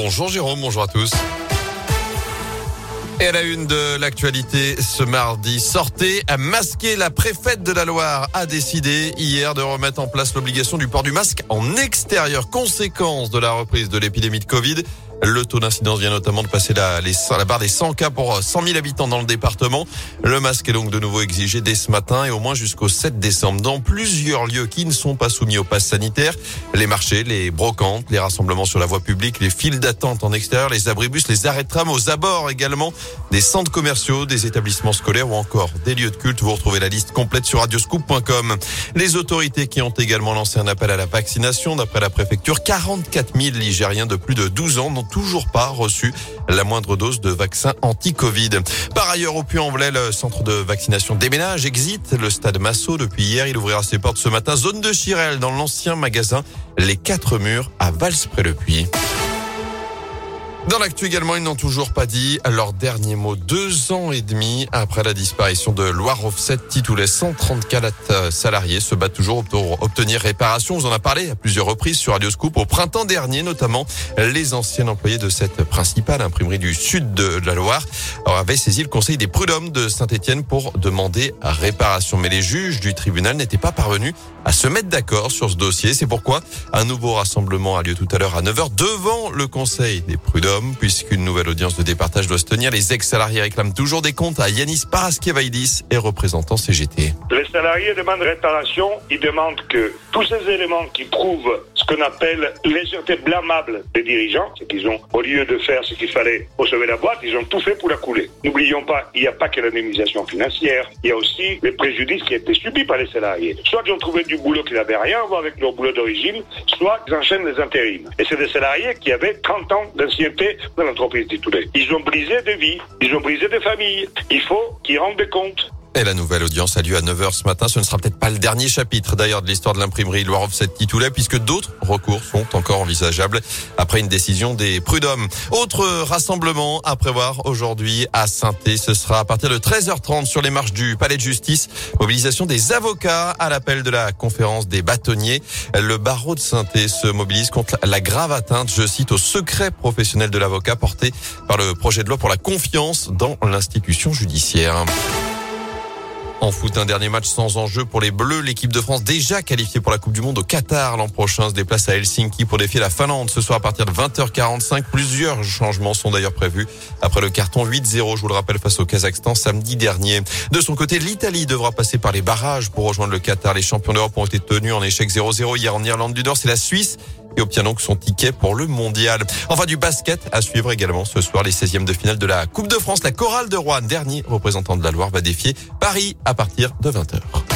Bonjour Jérôme, bonjour à tous. Et à la une de l'actualité ce mardi, sortez à masquer. La préfète de la Loire a décidé hier de remettre en place l'obligation du port du masque en extérieur, conséquence de la reprise de l'épidémie de Covid. Le taux d'incidence vient notamment de passer la, la barre des 100 cas pour 100 000 habitants dans le département. Le masque est donc de nouveau exigé dès ce matin et au moins jusqu'au 7 décembre dans plusieurs lieux qui ne sont pas soumis au pass sanitaire. Les marchés, les brocantes, les rassemblements sur la voie publique, les files d'attente en extérieur, les abribus, les arrêts de tram aux abords également, des centres commerciaux, des établissements scolaires ou encore des lieux de culte. Vous retrouvez la liste complète sur radioscoop.com. Les autorités qui ont également lancé un appel à la vaccination d'après la préfecture, 44 000 Ligériens de plus de 12 ans toujours pas reçu la moindre dose de vaccin anti-Covid. Par ailleurs, au Puy-en-Velay, le centre de vaccination déménage, exit le stade Massot. Depuis hier, il ouvrira ses portes ce matin. Zone de Chirel, dans l'ancien magasin Les Quatre Murs à Vals-près-le-Puy. Dans l'actu également, ils n'ont toujours pas dit leur dernier mot. Deux ans et demi après la disparition de Loire Offset Titoulet, 134 salariés se battent toujours pour obtenir réparation. On en a parlé à plusieurs reprises sur Radio Scoop au printemps dernier, notamment les anciens employés de cette principale imprimerie du sud de la Loire avaient saisi le conseil des prud'hommes de Saint-Etienne pour demander réparation. Mais les juges du tribunal n'étaient pas parvenus à se mettre d'accord sur ce dossier. C'est pourquoi un nouveau rassemblement a lieu tout à l'heure à 9h devant le conseil des prud'hommes puisqu'une nouvelle audience de départage doit se tenir. Les ex-salariés réclament toujours des comptes à Yanis Paraskivaidis et représentant CGT. Les salariés demandent réparation. Ils demandent que tous ces éléments qui prouvent qu'on appelle légèreté blâmable des dirigeants, c'est qu'ils ont, au lieu de faire ce qu'il fallait sauver la boîte, ils ont tout fait pour la couler. N'oublions pas, il n'y a pas que l'indemnisation financière, il y a aussi les préjudices qui ont été subis par les salariés. Soit ils ont trouvé du boulot qui n'avait rien à voir avec leur boulot d'origine, soit ils enchaînent les intérims. Et c'est des salariés qui avaient 30 ans d'ancienneté dans l'entreprise titulaire. Ils ont brisé des vies, ils ont brisé des familles. Il faut qu'ils rendent des comptes. Et la nouvelle audience a lieu à 9h ce matin. Ce ne sera peut-être pas le dernier chapitre d'ailleurs de l'histoire de l'imprimerie Loire Offset Titoulet puisque d'autres recours sont encore envisageables après une décision des prud'hommes. Autre rassemblement à prévoir aujourd'hui à saint Ce sera à partir de 13h30 sur les marches du Palais de Justice. Mobilisation des avocats à l'appel de la conférence des bâtonniers. Le barreau de saint se mobilise contre la grave atteinte, je cite, au secret professionnel de l'avocat porté par le projet de loi pour la confiance dans l'institution judiciaire. En foot, un dernier match sans enjeu pour les Bleus. L'équipe de France déjà qualifiée pour la Coupe du Monde au Qatar l'an prochain se déplace à Helsinki pour défier la Finlande ce soir à partir de 20h45. Plusieurs changements sont d'ailleurs prévus après le carton 8-0, je vous le rappelle, face au Kazakhstan samedi dernier. De son côté, l'Italie devra passer par les barrages pour rejoindre le Qatar. Les champions d'Europe ont été tenus en échec 0-0 hier en Irlande du Nord. C'est la Suisse et obtient donc son ticket pour le mondial. Enfin, du basket à suivre également ce soir les 16e de finale de la Coupe de France. La chorale de Rouen, dernier représentant de la Loire, va défier Paris à partir de 20h.